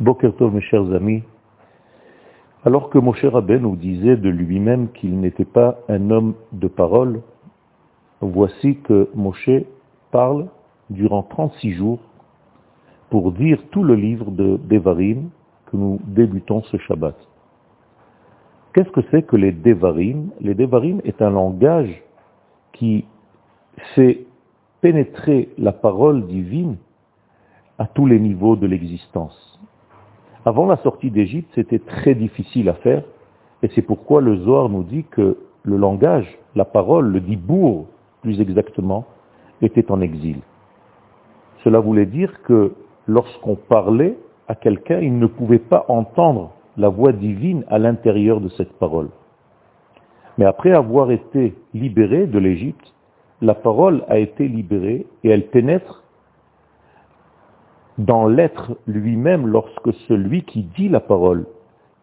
Bokertov, mes chers amis, alors que Moshe Rabben nous disait de lui-même qu'il n'était pas un homme de parole, voici que Moshe parle durant 36 jours pour dire tout le livre de Devarim que nous débutons ce Shabbat. Qu'est-ce que c'est que les Devarim? Les Devarim est un langage qui fait pénétrer la parole divine à tous les niveaux de l'existence. Avant la sortie d'Égypte, c'était très difficile à faire, et c'est pourquoi le Zohar nous dit que le langage, la parole, le dibour plus exactement, était en exil. Cela voulait dire que lorsqu'on parlait à quelqu'un, il ne pouvait pas entendre la voix divine à l'intérieur de cette parole. Mais après avoir été libéré de l'Égypte, la parole a été libérée et elle pénètre dans l'être lui-même lorsque celui qui dit la parole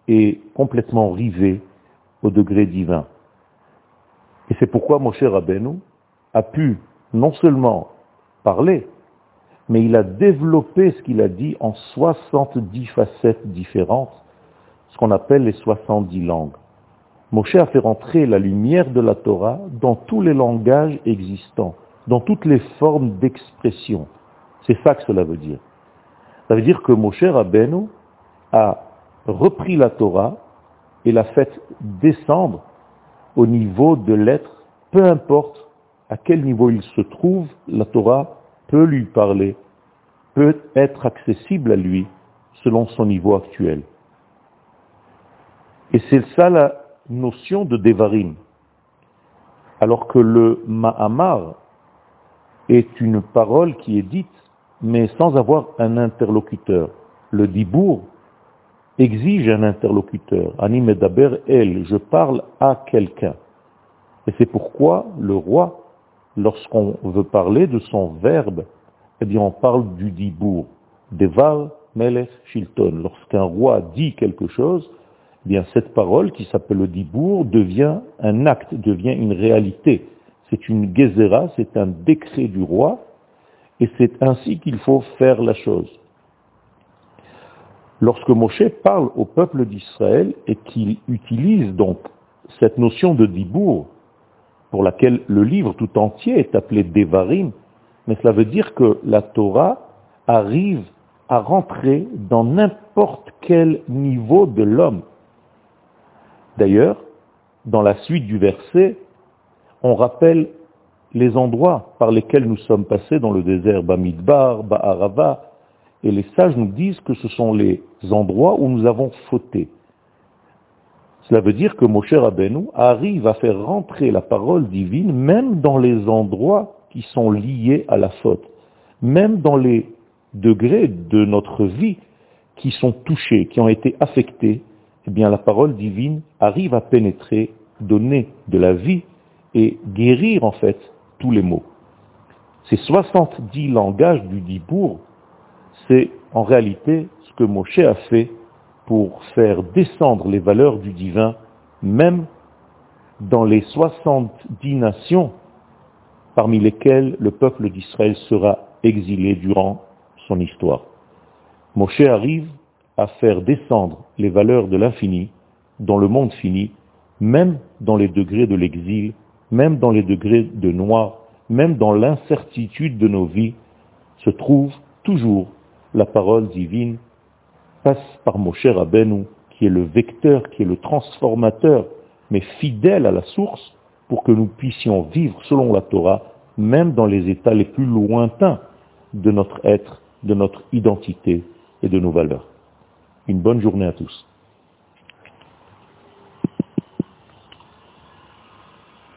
est complètement rivé au degré divin. Et c'est pourquoi Moshe Rabbeinu a pu non seulement parler, mais il a développé ce qu'il a dit en 70 facettes différentes, ce qu'on appelle les 70 langues. Moshe a fait rentrer la lumière de la Torah dans tous les langages existants, dans toutes les formes d'expression. C'est ça que cela veut dire. Ça veut dire que Moshe Rabbeinu a repris la Torah et l'a fait descendre au niveau de l'être, peu importe à quel niveau il se trouve, la Torah peut lui parler, peut être accessible à lui selon son niveau actuel. Et c'est ça la notion de Devarim. Alors que le Mahamar est une parole qui est dite mais sans avoir un interlocuteur. Le dibour exige un interlocuteur. Anime d'Aber elle, je parle à quelqu'un. Et c'est pourquoi le roi, lorsqu'on veut parler de son verbe, eh bien on parle du dibour. Devar Melech Shilton. Lorsqu'un roi dit quelque chose, eh bien cette parole qui s'appelle le dibour devient un acte, devient une réalité. C'est une gezera, c'est un décret du roi et c'est ainsi qu'il faut faire la chose. Lorsque Moshe parle au peuple d'Israël et qu'il utilise donc cette notion de dibour, pour laquelle le livre tout entier est appelé Devarim, mais cela veut dire que la Torah arrive à rentrer dans n'importe quel niveau de l'homme. D'ailleurs, dans la suite du verset, on rappelle les endroits par lesquels nous sommes passés dans le désert Bamidbar, Ba'arava, et les sages nous disent que ce sont les endroits où nous avons fauté. Cela veut dire que Moshe Rabbeinu arrive à faire rentrer la parole divine même dans les endroits qui sont liés à la faute, même dans les degrés de notre vie qui sont touchés, qui ont été affectés, eh bien la parole divine arrive à pénétrer, donner de la vie et guérir en fait tous les mots. Ces 70 langages du Dibour, c'est en réalité ce que Moshe a fait pour faire descendre les valeurs du divin, même dans les 70 nations parmi lesquelles le peuple d'Israël sera exilé durant son histoire. Moshe arrive à faire descendre les valeurs de l'infini dans le monde fini, même dans les degrés de l'exil même dans les degrés de noir, même dans l'incertitude de nos vies, se trouve toujours la parole divine, passe par Moshe Rabbeinu, qui est le vecteur, qui est le transformateur, mais fidèle à la source, pour que nous puissions vivre selon la Torah, même dans les états les plus lointains de notre être, de notre identité et de nos valeurs. Une bonne journée à tous.